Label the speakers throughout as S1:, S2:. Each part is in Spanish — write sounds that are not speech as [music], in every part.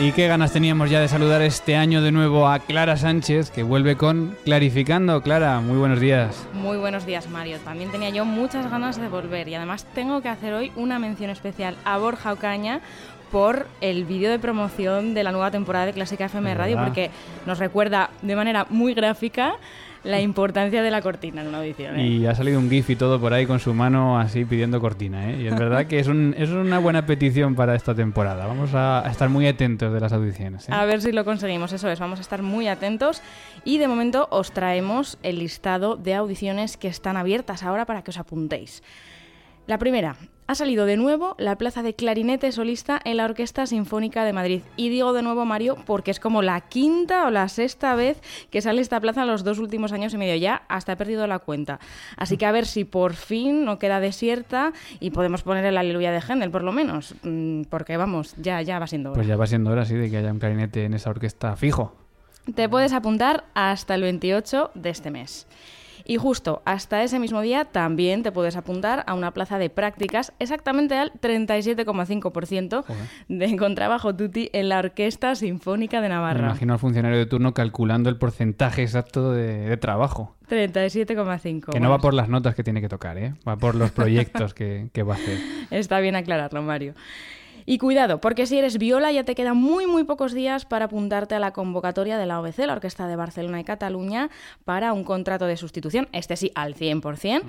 S1: Y qué ganas teníamos ya de saludar este año de nuevo a Clara Sánchez, que vuelve con Clarificando. Clara, muy buenos días.
S2: Muy buenos días, Mario. También tenía yo muchas ganas de volver y además tengo que hacer hoy una mención especial a Borja Ocaña por el vídeo de promoción de la nueva temporada de Clásica FM Radio, porque nos recuerda de manera muy gráfica la importancia de la cortina en una audición. ¿eh?
S1: Y ha salido un GIF y todo por ahí con su mano así pidiendo cortina, ¿eh? Y es verdad que es, un- es una buena petición para esta temporada. Vamos a, a estar muy atentos de las audiciones. ¿eh?
S2: A ver si lo conseguimos, eso es, vamos a estar muy atentos y de momento os traemos el listado de audiciones que están abiertas ahora para que os apuntéis. La primera, ha salido de nuevo la plaza de clarinete solista en la Orquesta Sinfónica de Madrid. Y digo de nuevo, Mario, porque es como la quinta o la sexta vez que sale esta plaza en los dos últimos años y medio. Ya hasta he perdido la cuenta. Así que a ver si por fin no queda desierta y podemos poner el aleluya de Händel, por lo menos. Mm, Porque vamos, ya, ya va siendo hora.
S1: Pues ya va siendo hora, sí, de que haya un clarinete en esa orquesta fijo.
S2: Te puedes apuntar hasta el 28 de este mes. Y justo hasta ese mismo día también te puedes apuntar a una plaza de prácticas exactamente al 37,5% de contrabajo tutti en la Orquesta Sinfónica de
S1: Me
S2: Navarra.
S1: imagino al funcionario de turno calculando el porcentaje exacto de, de trabajo.
S2: 37,5.
S1: Que no va por las notas que tiene que tocar, ¿eh? Va por los [laughs] proyectos que, que va a hacer.
S2: Está bien aclararlo, Mario. Y cuidado, porque si eres viola ya te quedan muy muy pocos días para apuntarte a la convocatoria de la OBC, la Orquesta de Barcelona y Cataluña, para un contrato de sustitución, este sí al 100%,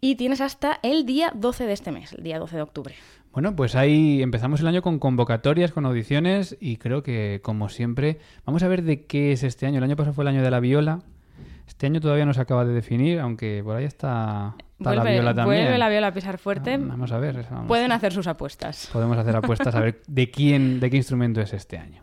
S2: y tienes hasta el día 12 de este mes, el día 12 de octubre.
S1: Bueno, pues ahí empezamos el año con convocatorias, con audiciones y creo que, como siempre, vamos a ver de qué es este año. El año pasado fue el año de la viola. Este año todavía no se acaba de definir, aunque por ahí está, está la viola también.
S2: vuelve la viola a pisar fuerte.
S1: Ah, Vamos a ver. vamos.
S2: Pueden hacer sus apuestas.
S1: Podemos hacer apuestas a ver [laughs] de quién, de qué instrumento es este año.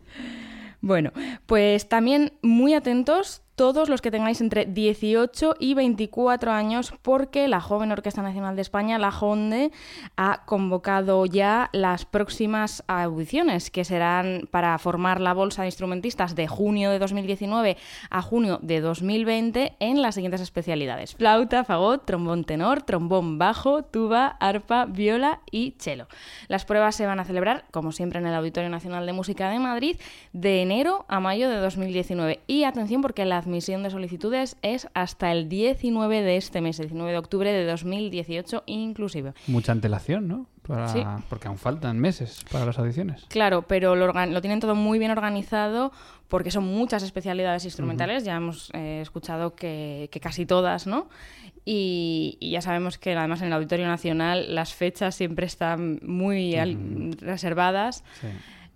S2: Bueno, pues también muy atentos todos los que tengáis entre 18 y 24 años porque la Joven Orquesta Nacional de España, la JONDE, ha convocado ya las próximas audiciones que serán para formar la bolsa de instrumentistas de junio de 2019 a junio de 2020 en las siguientes especialidades. Flauta, fagot, trombón tenor, trombón bajo, tuba, arpa, viola y cello. Las pruebas se van a celebrar, como siempre, en el Auditorio Nacional de Música de Madrid de enero a mayo de 2019. Y atención porque la admisión de solicitudes es hasta el 19 de este mes, el 19 de octubre de 2018 inclusive.
S1: Mucha antelación, ¿no? Para-
S2: Sí.
S1: Porque aún faltan meses para las audiciones.
S2: Claro, pero lo, organ- lo tienen todo muy bien organizado porque son muchas especialidades instrumentales. Ya hemos eh, escuchado que, que casi todas, ¿no? Y, y ya sabemos que además en el Auditorio Nacional las fechas siempre están muy al- reservadas.
S1: Sí.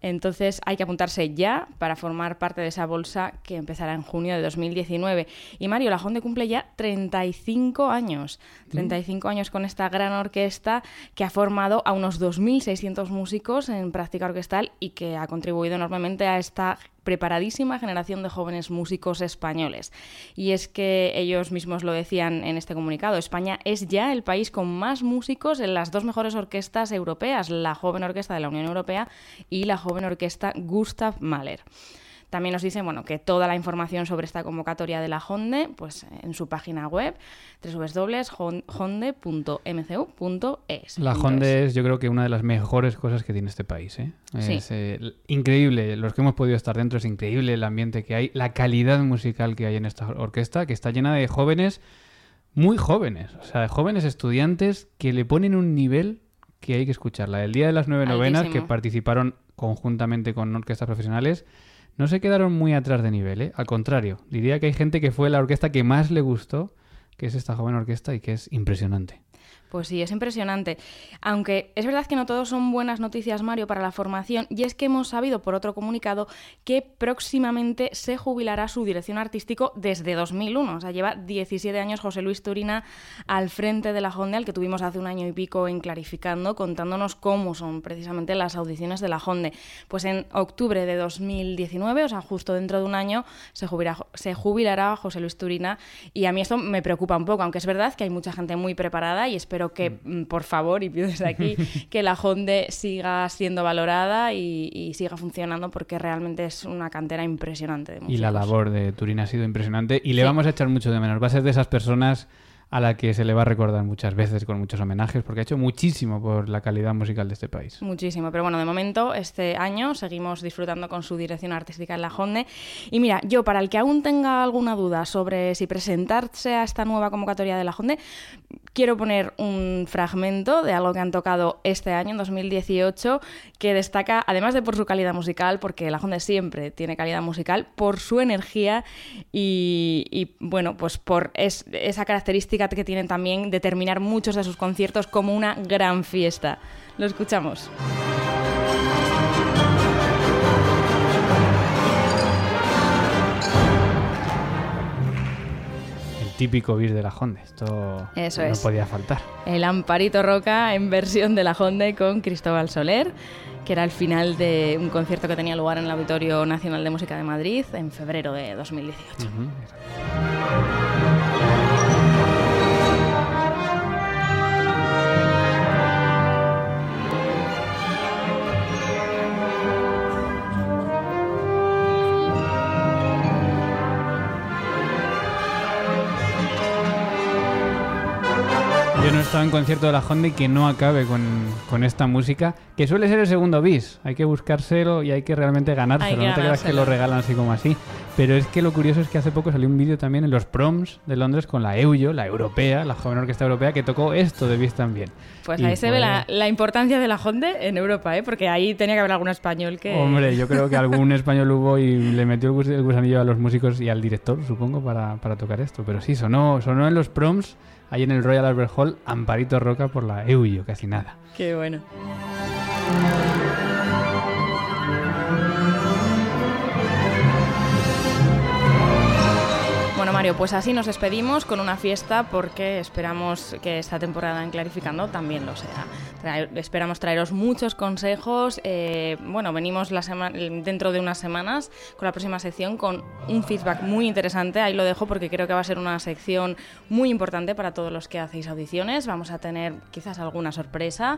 S2: Entonces hay que apuntarse ya para formar parte de esa bolsa que empezará en junio de 2019. Y Mario, la Jonde cumple ya 35 años. 35 años con esta gran orquesta que ha formado a unos 2.600 músicos en práctica orquestal y que ha contribuido enormemente a esta preparadísima generación de jóvenes músicos españoles. Y es que ellos mismos lo decían en este comunicado, España es ya el país con más músicos en las dos mejores orquestas europeas, la joven orquesta de la Unión Europea y la joven orquesta Gustav Mahler. También nos dicen bueno, que toda la información sobre esta convocatoria de la Honde pues, en su página web www.honde.mcu.es.
S1: La Honda es, yo creo que una de las mejores cosas que tiene este país. ¿eh?
S2: Sí.
S1: Es eh, l- increíble, los que hemos podido estar dentro, es increíble el ambiente que hay, la calidad musical que hay en esta orquesta, que está llena de jóvenes, muy jóvenes, o sea, de jóvenes estudiantes que le ponen un nivel que hay que escucharla. El día de las nueve novenas, que participaron conjuntamente con orquestas profesionales, no se quedaron muy atrás de nivel, ¿eh? al contrario, diría que hay gente que fue la orquesta que más le gustó, que es esta joven orquesta y que es impresionante.
S2: Pues sí, es impresionante. Aunque es verdad que no todos son buenas noticias, Mario, para la formación, y es que hemos sabido por otro comunicado que próximamente se jubilará su dirección artístico desde 2001. O sea, lleva 17 años José Luis Turina al frente de la Honda, al que tuvimos hace un año y pico en Clarificando, contándonos cómo son precisamente las audiciones de la Honda. Pues en octubre de 2019, o sea, justo dentro de un año, se jubilará, se jubilará José Luis Turina, y a mí esto me preocupa un poco, aunque es verdad que hay mucha gente muy preparada y espero que, mm. Mm, por favor, y pido desde aquí, [laughs] que la Honda siga siendo valorada y, siga funcionando porque realmente es una cantera impresionante.
S1: y la labor de Turín ha sido impresionante y le vamos a echar mucho de menos. Va a ser de esas personas a la que se le va a recordar muchas veces con muchos homenajes, porque ha hecho muchísimo por la calidad musical de este país.
S2: Muchísimo, pero bueno, de momento, este año seguimos disfrutando con su dirección artística en la Honde. Y mira, yo, para el que aún tenga alguna duda sobre si presentarse a esta nueva convocatoria de la Honde, quiero poner un fragmento de algo que han tocado este año, en 2018, que destaca, además de por su calidad musical, porque la Honda siempre tiene calidad musical, por su energía y, bueno, pues por esa característica que tienen también de terminar muchos de sus conciertos como una gran fiesta. Lo escuchamos.
S1: típico bis de la Honda. Esto no podía faltar.
S2: El Amparito Roca en versión de la Honda con Cristóbal Soler, que era el final de un concierto que tenía lugar en el Auditorio Nacional de Música de Madrid en febrero de 2018.
S1: Yo no estado en concierto de la Honda y que no acabe con, esta música, que suele ser el segundo bis. Hay que buscárselo y hay que realmente ganárselo. no te creas que lo regalan así como así. Pero es que lo curioso es que hace poco salió un vídeo también en los proms de Londres con la EUYO, la europea, la joven orquesta europea, que tocó esto de bis también.
S2: Pues ahí se ve la, importancia de la Honda en Europa, ¿eh? porque ahí tenía que haber algún español que...
S1: Hombre, yo creo que algún [laughs] español hubo y le metió el gusanillo a los músicos y al director, supongo, para, para tocar esto. Pero sí, sonó, sonó en los proms ahí en el Royal Albert Hall, Amparito Roca por la EUYO, casi nada.
S2: Qué bueno. Bueno, Mario, pues así nos despedimos con una fiesta porque esperamos que esta temporada en Clarificando también lo sea. esperamos traeros muchos consejos. Eh, bueno, venimos la dentro de unas semanas con la próxima sección con un feedback muy interesante. Ahí lo dejo porque creo que va a ser una sección muy importante para todos los que hacéis audiciones. Vamos a tener quizás alguna sorpresa,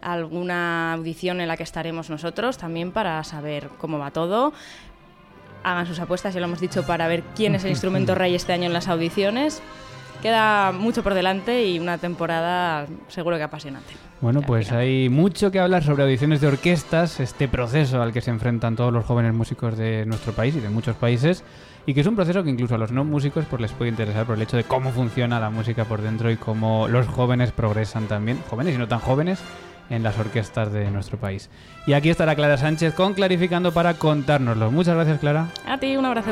S2: alguna audición en la que estaremos nosotros también para saber cómo va todo hagan sus apuestas, ya lo hemos dicho, para ver quién es el [laughs] instrumento rey este año en las audiciones. Queda mucho por delante y una temporada seguro que apasionante.
S1: Bueno, pues hay mucho que hablar sobre audiciones de orquestas, este proceso al que se enfrentan todos los jóvenes músicos de nuestro país y de muchos países, y que es un proceso que incluso a los no músicos pues les puede interesar por el hecho de cómo funciona la música por dentro y cómo los jóvenes progresan también, jóvenes y no tan jóvenes, en las orquestas de nuestro país. Y aquí estará Clara Sánchez con Clarificando para contárnoslo. Muchas gracias, Clara.
S2: A ti, un abrazo.